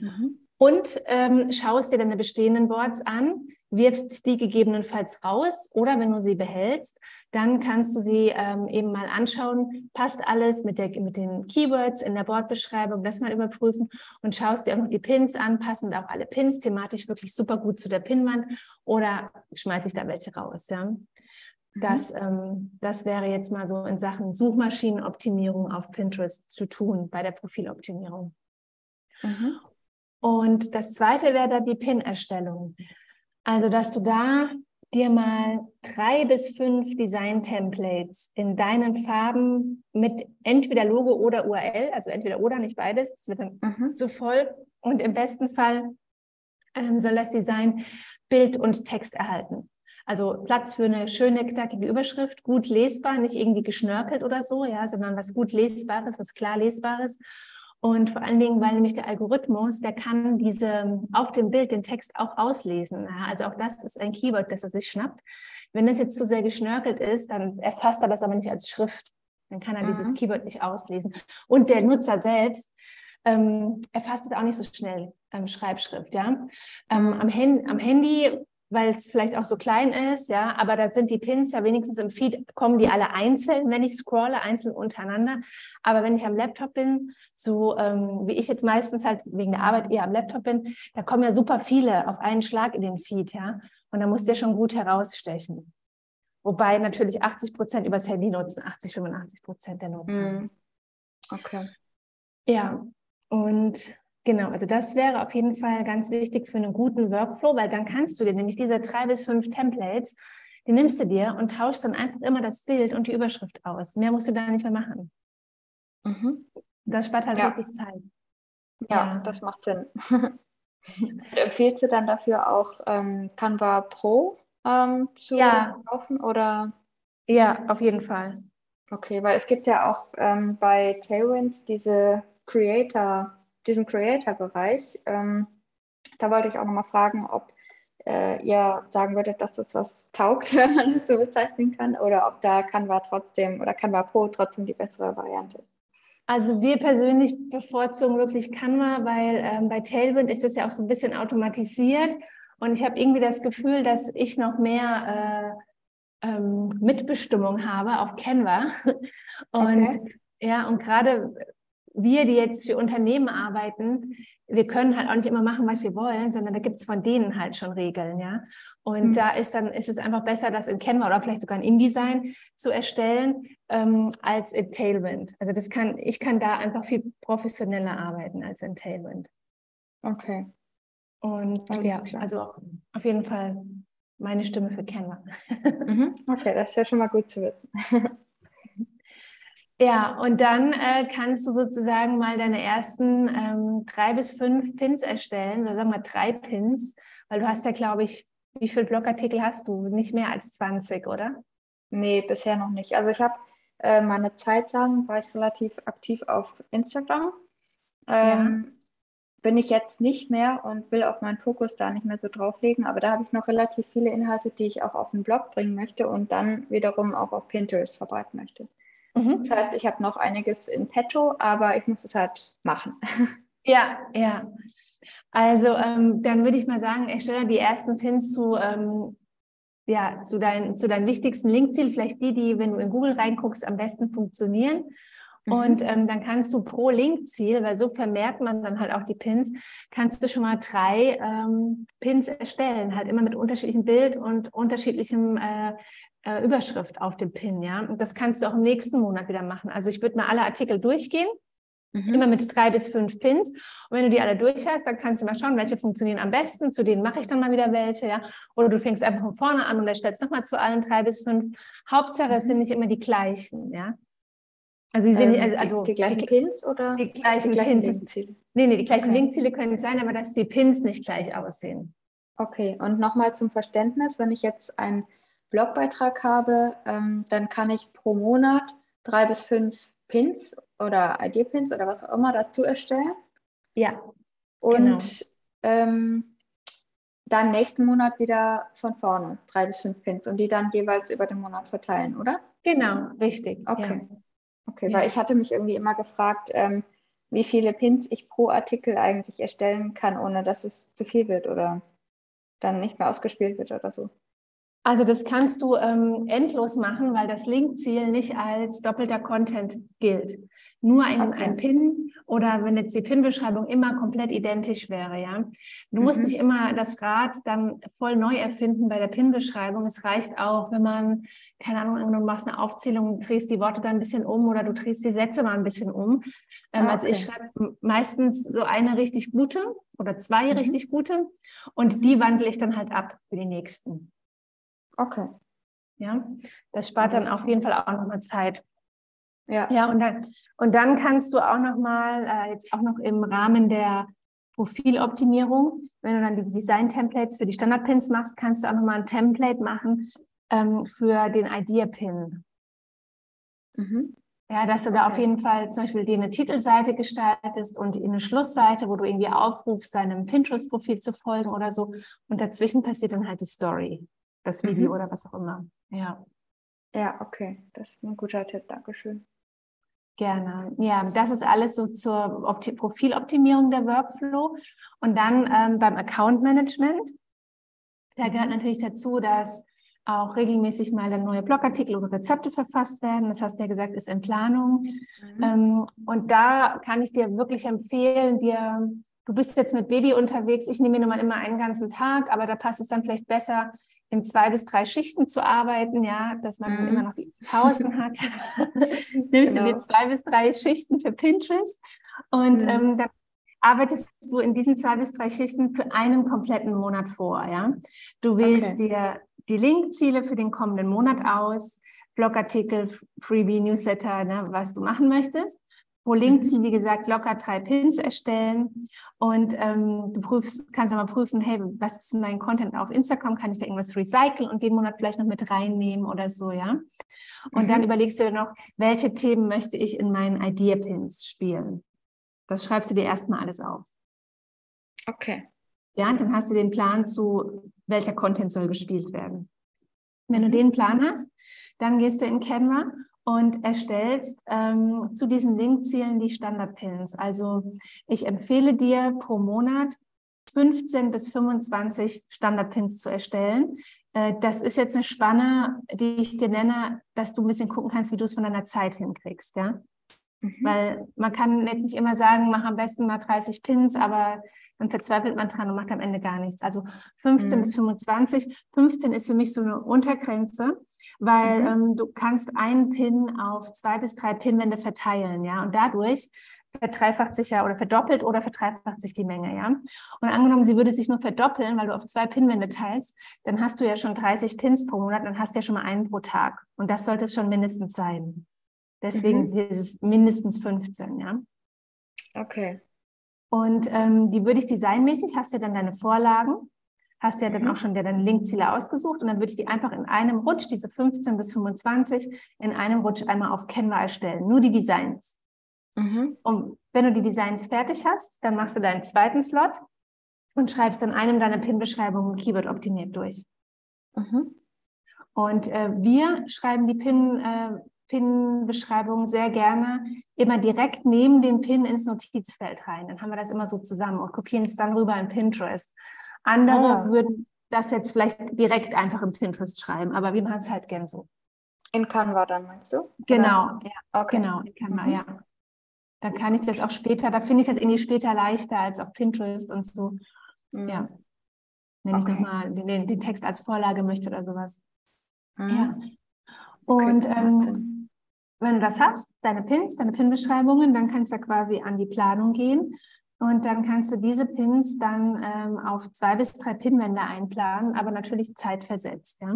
Mhm und ähm, schaust dir deine bestehenden Boards an, wirfst die gegebenenfalls raus oder wenn du sie behältst, dann kannst du sie ähm, eben mal anschauen, passt alles mit, der, mit den Keywords in der Boardbeschreibung, das mal überprüfen und schaust dir auch noch die Pins an, passend auch alle Pins thematisch wirklich super gut zu der Pinwand oder schmeiße ich da welche raus. Ja? Mhm. Das, ähm, das wäre jetzt mal so in Sachen Suchmaschinenoptimierung auf Pinterest zu tun bei der Profiloptimierung. Mhm. Und das zweite wäre dann die Pin-Erstellung. Also, dass du da dir mal drei bis fünf Design-Templates in deinen Farben mit entweder Logo oder URL, also entweder oder, nicht beides, das wird dann mhm. zu voll. Und im besten Fall ähm, soll das Design Bild und Text erhalten. Also Platz für eine schöne, knackige Überschrift, gut lesbar, nicht irgendwie geschnörkelt oder so, ja, sondern was gut lesbares, was klar lesbares und vor allen Dingen, weil nämlich der Algorithmus, der kann diese auf dem Bild den Text auch auslesen. Also auch das ist ein Keyword, das er sich schnappt. Wenn das jetzt zu sehr geschnörkelt ist, dann erfasst er das aber nicht als Schrift. Dann kann er mhm. dieses Keyword nicht auslesen. Und der Nutzer selbst ähm, erfasst es auch nicht so schnell ähm, Schreibschrift. Ja? Ähm, mhm. am, Hand, am Handy weil es vielleicht auch so klein ist, ja, aber da sind die Pins ja wenigstens im Feed, kommen die alle einzeln, wenn ich scrolle, einzeln untereinander. Aber wenn ich am Laptop bin, so ähm, wie ich jetzt meistens halt wegen der Arbeit eher am Laptop bin, da kommen ja super viele auf einen Schlag in den Feed, ja. Und da muss der schon gut herausstechen. Wobei natürlich 80 Prozent übers Handy nutzen, 80, 85 Prozent der Nutzer. Mhm. Okay. Ja, und Genau, also das wäre auf jeden Fall ganz wichtig für einen guten Workflow, weil dann kannst du dir nämlich diese drei bis fünf Templates, die nimmst du dir und tauschst dann einfach immer das Bild und die Überschrift aus. Mehr musst du da nicht mehr machen. Mhm. Das spart halt ja. richtig Zeit. Ja, ja, das macht Sinn. empfiehlst du dann dafür auch ähm, Canva Pro ähm, zu ja. kaufen oder? Ja, auf jeden Fall. Okay, weil es gibt ja auch ähm, bei Tailwind diese Creator diesen Creator-Bereich. Ähm, da wollte ich auch nochmal fragen, ob äh, ihr sagen würdet, dass das was taugt, wenn man das so bezeichnen kann, oder ob da Canva trotzdem oder Canva Pro trotzdem die bessere Variante ist. Also wir persönlich bevorzugen wirklich Canva, weil ähm, bei Tailwind ist das ja auch so ein bisschen automatisiert und ich habe irgendwie das Gefühl, dass ich noch mehr äh, ähm, Mitbestimmung habe auf Canva und okay. ja und gerade wir, die jetzt für Unternehmen arbeiten, wir können halt auch nicht immer machen, was wir wollen, sondern da gibt es von denen halt schon Regeln, ja. Und mhm. da ist dann ist es einfach besser, das in Canva oder vielleicht sogar in InDesign zu erstellen, ähm, als in Tailwind. Also das kann, ich kann da einfach viel professioneller arbeiten als in Tailwind. Okay. Und Alles ja, klar. also auf jeden Fall meine Stimme für Canva. Mhm. Okay, das ist ja schon mal gut zu wissen. Ja, und dann äh, kannst du sozusagen mal deine ersten ähm, drei bis fünf Pins erstellen, oder sagen wir drei Pins, weil du hast ja, glaube ich, wie viele Blogartikel hast du? Nicht mehr als 20, oder? Nee, bisher noch nicht. Also ich habe äh, meine Zeit lang, war ich relativ aktiv auf Instagram. Ähm, ja. Bin ich jetzt nicht mehr und will auch meinen Fokus da nicht mehr so drauflegen, aber da habe ich noch relativ viele Inhalte, die ich auch auf den Blog bringen möchte und dann wiederum auch auf Pinterest verbreiten möchte. Mhm. Das heißt, ich habe noch einiges in petto, aber ich muss es halt machen. Ja, ja. Also ähm, dann würde ich mal sagen, erstelle die ersten Pins zu, ähm, ja, zu, dein, zu deinen wichtigsten Linkzielen, vielleicht die, die, wenn du in Google reinguckst, am besten funktionieren. Mhm. Und ähm, dann kannst du pro Linkziel, weil so vermerkt man dann halt auch die Pins, kannst du schon mal drei ähm, Pins erstellen, halt immer mit unterschiedlichem Bild und unterschiedlichem äh, äh, Überschrift auf dem Pin, ja. Und das kannst du auch im nächsten Monat wieder machen. Also ich würde mal alle Artikel durchgehen. Mhm. Immer mit drei bis fünf Pins. Und wenn du die alle durch hast, dann kannst du mal schauen, welche funktionieren am besten. Zu denen mache ich dann mal wieder welche, ja. Oder du fängst einfach von vorne an und erstellst nochmal zu allen drei bis fünf. Hauptsache, es sind nicht immer die gleichen, ja. Also, die, sind, ähm, also die, die gleichen die, Pins oder die gleichen, die gleichen Pins? Linkziele? Nee, nee, die gleichen okay. Linkziele können es sein, aber dass die Pins nicht gleich aussehen. Okay, und nochmal zum Verständnis, wenn ich jetzt ein Blogbeitrag habe, ähm, dann kann ich pro Monat drei bis fünf Pins oder ID-Pins oder was auch immer dazu erstellen. Ja. Und genau. ähm, dann nächsten Monat wieder von vorne drei bis fünf Pins und die dann jeweils über den Monat verteilen, oder? Genau, richtig. Okay. Ja. Okay, ja. weil ich hatte mich irgendwie immer gefragt, ähm, wie viele Pins ich pro Artikel eigentlich erstellen kann, ohne dass es zu viel wird oder dann nicht mehr ausgespielt wird oder so. Also das kannst du ähm, endlos machen, weil das Linkziel nicht als doppelter Content gilt. Nur ein, okay. ein Pin oder wenn jetzt die Pin-Beschreibung immer komplett identisch wäre, ja. Du mhm. musst nicht immer das Rad dann voll neu erfinden bei der Pin-Beschreibung. Es reicht auch, wenn man, keine Ahnung, du machst eine Aufzählung, drehst die Worte dann ein bisschen um oder du drehst die Sätze mal ein bisschen um. Ähm, okay. Also ich schreibe meistens so eine richtig gute oder zwei mhm. richtig gute und die wandle ich dann halt ab für die nächsten. Okay. Ja, das spart dann auf jeden Fall auch nochmal Zeit. Ja. Ja, und dann, und dann kannst du auch nochmal, äh, jetzt auch noch im Rahmen der Profiloptimierung, wenn du dann die Design-Templates für die Standard-Pins machst, kannst du auch nochmal ein Template machen ähm, für den Idea-Pin. Mhm. Ja, dass du okay. da auf jeden Fall zum Beispiel dir eine Titelseite gestaltest und eine Schlussseite, wo du irgendwie aufrufst, deinem Pinterest-Profil zu folgen oder so. Und dazwischen passiert dann halt die Story das Video mhm. oder was auch immer. Ja. Ja, okay. Das ist ein guter Tipp. Dankeschön. Gerne. Ja, das ist alles so zur Opti Profiloptimierung der Workflow. Und dann ähm, beim Account Management. Da gehört mhm. natürlich dazu, dass auch regelmäßig mal dann neue Blogartikel oder Rezepte verfasst werden. Das hast du ja gesagt, ist in Planung. Mhm. Ähm, und da kann ich dir wirklich empfehlen, dir, du bist jetzt mit Baby unterwegs, ich nehme mir nun mal immer einen ganzen Tag, aber da passt es dann vielleicht besser, in zwei bis drei Schichten zu arbeiten, ja, dass man mhm. immer noch die Pausen hat. Nimmst genau. du dir zwei bis drei Schichten für Pinterest und mhm. ähm, dann arbeitest du in diesen zwei bis drei Schichten für einen kompletten Monat vor, ja. Du wählst okay. dir die Linkziele für den kommenden Monat aus, Blogartikel, Freebie, Newsletter, ne, was du machen möchtest. Pro Linkziel, wie gesagt, locker drei Pins erstellen und ähm, du prüfst, kannst aber prüfen, hey, was ist mein Content auf Instagram? Kann ich da irgendwas recyceln und den Monat vielleicht noch mit reinnehmen oder so, ja? Und mhm. dann überlegst du dir noch, welche Themen möchte ich in meinen Idea-Pins spielen? Das schreibst du dir erstmal alles auf. Okay. Ja, dann hast du den Plan zu, welcher Content soll gespielt werden. Wenn du den Plan hast, dann gehst du in Canva und erstellst ähm, zu diesen Linkzielen die Standardpins. Also ich empfehle dir pro Monat 15 bis 25 Standardpins zu erstellen. Äh, das ist jetzt eine Spanne, die ich dir nenne, dass du ein bisschen gucken kannst, wie du es von deiner Zeit hinkriegst, ja. Mhm. Weil man kann jetzt nicht immer sagen, mach am besten mal 30 Pins, aber dann verzweifelt man dran und macht am Ende gar nichts. Also 15 mhm. bis 25. 15 ist für mich so eine Untergrenze weil mhm. ähm, du kannst einen Pin auf zwei bis drei Pinwände verteilen, ja, und dadurch verdreifacht sich ja oder verdoppelt oder verdreifacht sich die Menge, ja. Und angenommen, sie würde sich nur verdoppeln, weil du auf zwei Pinwände teilst, dann hast du ja schon 30 Pins pro Monat, dann hast du ja schon mal einen pro Tag. Und das sollte es schon mindestens sein. Deswegen mhm. ist es mindestens 15, ja. Okay. Und ähm, die würde ich designmäßig, hast du dann deine Vorlagen, hast ja dann mhm. auch schon deine Linkziele ausgesucht und dann würde ich die einfach in einem Rutsch, diese 15 bis 25, in einem Rutsch einmal auf Canva erstellen. Nur die Designs. Mhm. Und wenn du die Designs fertig hast, dann machst du deinen zweiten Slot und schreibst in einem deiner Pin-Beschreibungen Keyword optimiert durch. Mhm. Und äh, wir schreiben die Pin, äh, Pin-Beschreibung sehr gerne immer direkt neben den Pin ins Notizfeld rein. Dann haben wir das immer so zusammen und kopieren es dann rüber in Pinterest. Andere oh. würden das jetzt vielleicht direkt einfach in Pinterest schreiben, aber wir machen es halt gern so. In Canva dann, meinst du? Genau, ja. Okay. Genau, in Canva, mhm. ja. Dann kann ich das auch später, da finde ich das irgendwie später leichter als auf Pinterest und so. Mhm. Ja. Wenn okay. ich nochmal den, den Text als Vorlage möchte oder sowas. Mhm. Ja. Und okay, ähm, wenn du das hast, deine Pins, deine Pin-Beschreibungen, dann kannst du ja quasi an die Planung gehen. Und dann kannst du diese Pins dann ähm, auf zwei bis drei Pinwände einplanen, aber natürlich zeitversetzt. Ja?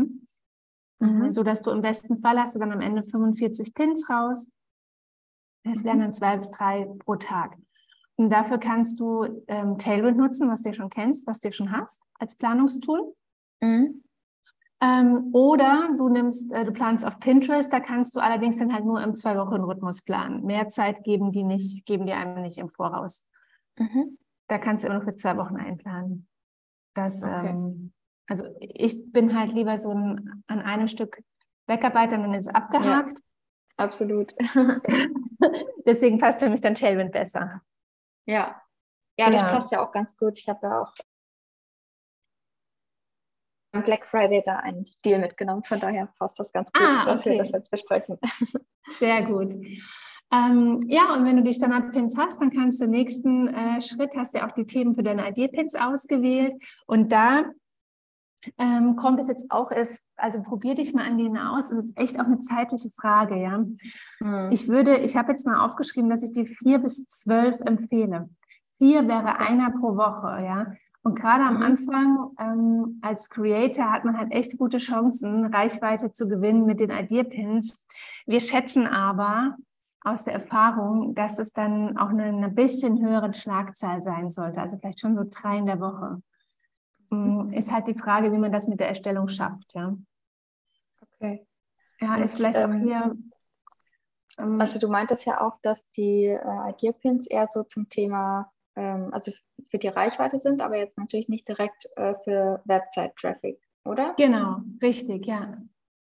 Mhm. So dass du im besten Fall hast du dann am Ende 45 Pins raus. Es wären dann zwei bis drei pro Tag. Und dafür kannst du ähm, Tailwind nutzen, was du schon kennst, was du schon hast, als Planungstool. Mhm. Ähm, oder du nimmst, äh, du planst auf Pinterest, da kannst du allerdings dann halt nur im Zwei-Wochen-Rhythmus planen. Mehr Zeit geben die nicht, geben die einem nicht im Voraus. Mhm. Da kannst du immer nur für zwei Wochen einplanen. Das, okay. ähm, also ich bin halt lieber so ein, an einem Stück wegarbeiter und dann ist es abgehakt. Ja, absolut. Deswegen passt für mich dann Tailwind besser. Ja. Ja, das ja. passt ja auch ganz gut. Ich habe ja auch am Black Friday da einen Deal mitgenommen. Von daher passt das ganz gut, ah, okay. dass wir das jetzt besprechen. Sehr gut. Ähm, ja, und wenn du die Standard-Pins hast, dann kannst du nächsten äh, Schritt, hast du ja auch die Themen für deine ID-Pins ausgewählt. Und da ähm, kommt es jetzt auch, ist, also probier dich mal an denen aus. Das ist echt auch eine zeitliche Frage, ja. Mhm. Ich würde, ich habe jetzt mal aufgeschrieben, dass ich die vier bis zwölf empfehle. Vier wäre einer pro Woche, ja. Und gerade am mhm. Anfang ähm, als Creator hat man halt echt gute Chancen, Reichweite zu gewinnen mit den Idea-Pins. Wir schätzen aber aus der Erfahrung, dass es dann auch eine, eine bisschen höhere Schlagzahl sein sollte, also vielleicht schon so drei in der Woche. Mhm. Ist halt die Frage, wie man das mit der Erstellung schafft, ja. Okay. Ja, Und, ist vielleicht ähm, auch hier. Ähm, also du meintest ja auch, dass die äh, Idea-Pins eher so zum Thema ähm, also für die Reichweite sind, aber jetzt natürlich nicht direkt äh, für Website-Traffic, oder? Genau, richtig, ja.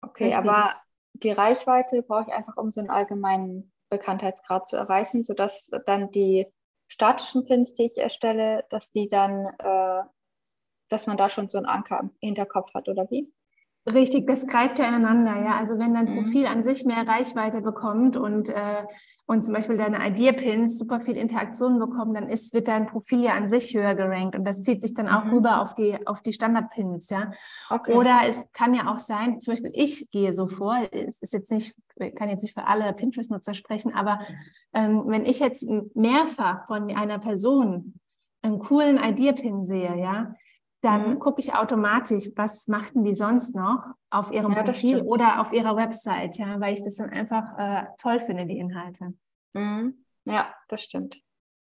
Okay, richtig. aber die Reichweite brauche ich einfach, um so einen allgemeinen Bekanntheitsgrad zu erreichen, sodass dann die statischen Pins, die ich erstelle, dass die dann, äh, dass man da schon so einen Anker im Hinterkopf hat, oder wie? Richtig, das greift ja ineinander, ja. Also wenn dein mhm. Profil an sich mehr Reichweite bekommt und, äh, und zum Beispiel deine Idea-Pins super viel Interaktion bekommen, dann ist, wird dein Profil ja an sich höher gerankt und das zieht sich dann auch mhm. rüber auf die, auf die Standard-Pins, ja. Okay. Oder es kann ja auch sein, zum Beispiel ich gehe so vor, es ist jetzt nicht, kann jetzt nicht für alle Pinterest-Nutzer sprechen, aber ähm, wenn ich jetzt mehrfach von einer Person einen coolen Idea-Pin sehe, ja, dann mhm. gucke ich automatisch, was machten die sonst noch auf ihrem ja, Profil oder auf ihrer Website, ja, weil ich das dann einfach äh, toll finde, die Inhalte. Mhm. Ja, das stimmt.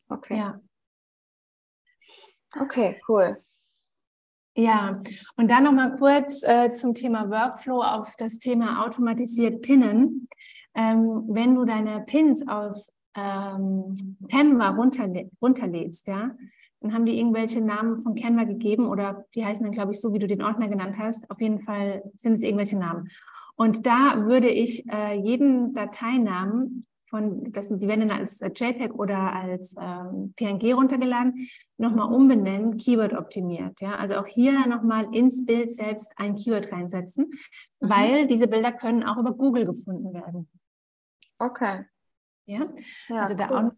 Okay. Ja. Okay, cool. Ja, und dann nochmal kurz äh, zum Thema Workflow auf das Thema automatisiert Pinnen. Ähm, wenn du deine Pins aus ähm, Canva runterlä runterlädst, ja, dann haben die irgendwelche Namen von Canva gegeben oder die heißen dann, glaube ich, so, wie du den Ordner genannt hast. Auf jeden Fall sind es irgendwelche Namen. Und da würde ich äh, jeden Dateinamen von, das die werden dann als JPEG oder als ähm, PNG runtergeladen, nochmal umbenennen, Keyword optimiert. Ja? Also auch hier nochmal ins Bild selbst ein Keyword reinsetzen, mhm. weil diese Bilder können auch über Google gefunden werden. Okay. Ja, ja also cool. da auch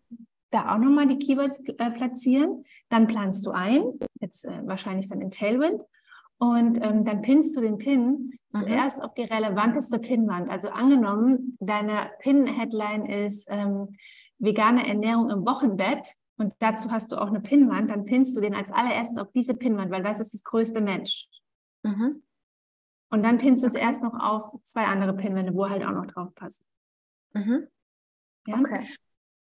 da auch nochmal die Keywords äh, platzieren. Dann planst du ein, jetzt äh, wahrscheinlich dann in Tailwind. Und ähm, dann pinnst du den Pin mhm. zuerst auf die relevanteste Pinwand. Also angenommen, deine Pin-Headline ist ähm, vegane Ernährung im Wochenbett und dazu hast du auch eine Pinwand, dann pinnst du den als allererstes auf diese Pinwand, weil das ist das größte Match. Mhm. Und dann pinnst du es erst noch auf zwei andere Pinwände, wo halt auch noch drauf passt. Mhm. Ja? Okay.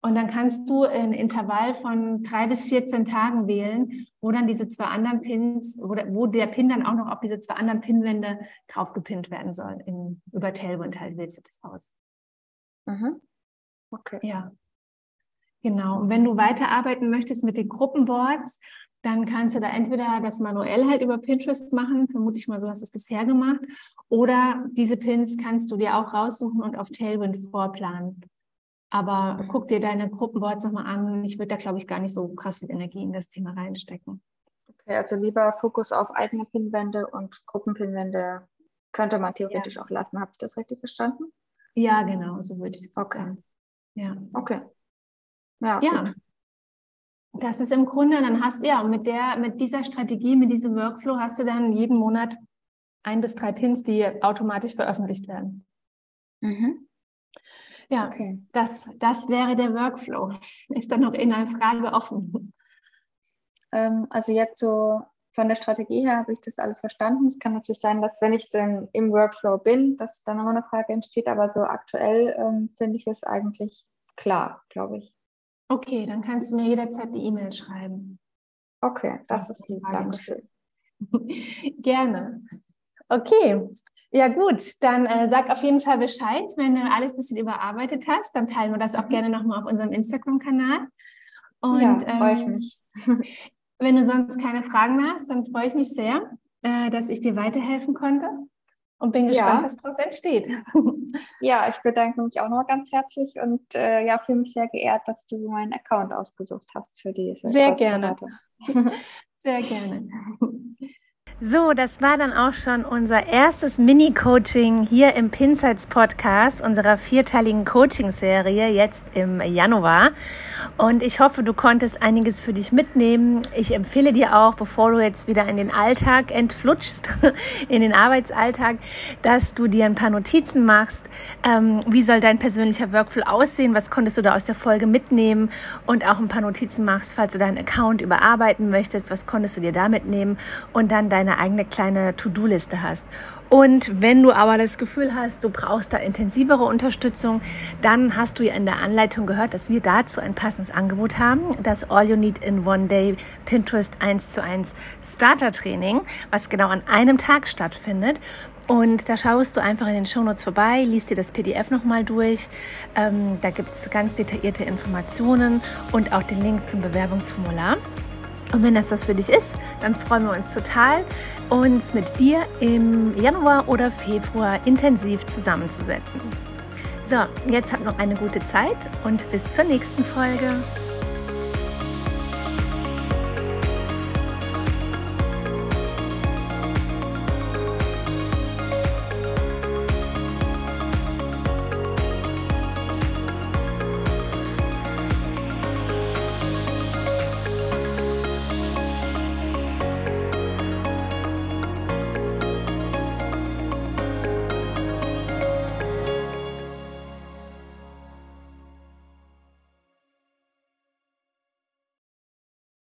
Und dann kannst du ein Intervall von drei bis 14 Tagen wählen, wo dann diese zwei anderen Pins, wo der, wo der Pin dann auch noch auf diese zwei anderen Pinwände draufgepinnt werden soll. In, über Tailwind halt wählst du das aus. Mhm. Okay. Ja. Genau. Und wenn du weiterarbeiten möchtest mit den Gruppenboards, dann kannst du da entweder das manuell halt über Pinterest machen, vermute ich mal, so hast du es bisher gemacht, oder diese Pins kannst du dir auch raussuchen und auf Tailwind vorplanen. Aber guck dir deine Gruppenboards nochmal an. Ich würde da, glaube ich, gar nicht so krass viel Energie in das Thema reinstecken. Okay, also lieber Fokus auf eigene Pinwände und Gruppenpinwände könnte man theoretisch ja. auch lassen. Habe ich das richtig verstanden? Ja, genau, so würde ich es okay. sagen. Ja. Okay. Ja, ja. Das ist im Grunde, dann hast du, ja, mit der, mit dieser Strategie, mit diesem Workflow hast du dann jeden Monat ein bis drei Pins, die automatisch veröffentlicht werden. Mhm. Ja, okay. das, das wäre der Workflow. Ist dann noch eine Frage offen? Ähm, also jetzt so von der Strategie her habe ich das alles verstanden. Es kann natürlich sein, dass wenn ich dann im Workflow bin, dass dann nochmal eine Frage entsteht, aber so aktuell ähm, finde ich es eigentlich klar, glaube ich. Okay, dann kannst du mir jederzeit die E-Mail schreiben. Okay, das ist lieb. Dankeschön. Gerne. Okay, ja, gut, dann äh, sag auf jeden Fall Bescheid, wenn du alles ein bisschen überarbeitet hast. Dann teilen wir das auch gerne nochmal auf unserem Instagram-Kanal. Und ja, freue ich ähm, mich. wenn du sonst keine Fragen hast, dann freue ich mich sehr, äh, dass ich dir weiterhelfen konnte und bin gespannt, ja. was daraus entsteht. Ja, ich bedanke mich auch noch ganz herzlich und äh, ja, fühle mich sehr geehrt, dass du meinen Account ausgesucht hast für diese. Sehr gerne. Sehr gerne. So, das war dann auch schon unser erstes Mini-Coaching hier im Pinsights Podcast, unserer vierteiligen Coaching-Serie jetzt im Januar. Und ich hoffe, du konntest einiges für dich mitnehmen. Ich empfehle dir auch, bevor du jetzt wieder in den Alltag entflutschst, in den Arbeitsalltag, dass du dir ein paar Notizen machst. Ähm, wie soll dein persönlicher Workflow aussehen? Was konntest du da aus der Folge mitnehmen? Und auch ein paar Notizen machst, falls du deinen Account überarbeiten möchtest. Was konntest du dir da mitnehmen? Und dann deine deine eigene kleine To-Do-Liste hast. Und wenn du aber das Gefühl hast, du brauchst da intensivere Unterstützung, dann hast du ja in der Anleitung gehört, dass wir dazu ein passendes Angebot haben, das All You Need in One Day Pinterest 1 zu 1 Starter Training, was genau an einem Tag stattfindet. Und da schaust du einfach in den Shownotes vorbei, liest dir das PDF nochmal durch. Ähm, da gibt es ganz detaillierte Informationen und auch den Link zum Bewerbungsformular. Und wenn das was für dich ist, dann freuen wir uns total, uns mit dir im Januar oder Februar intensiv zusammenzusetzen. So, jetzt habt noch eine gute Zeit und bis zur nächsten Folge.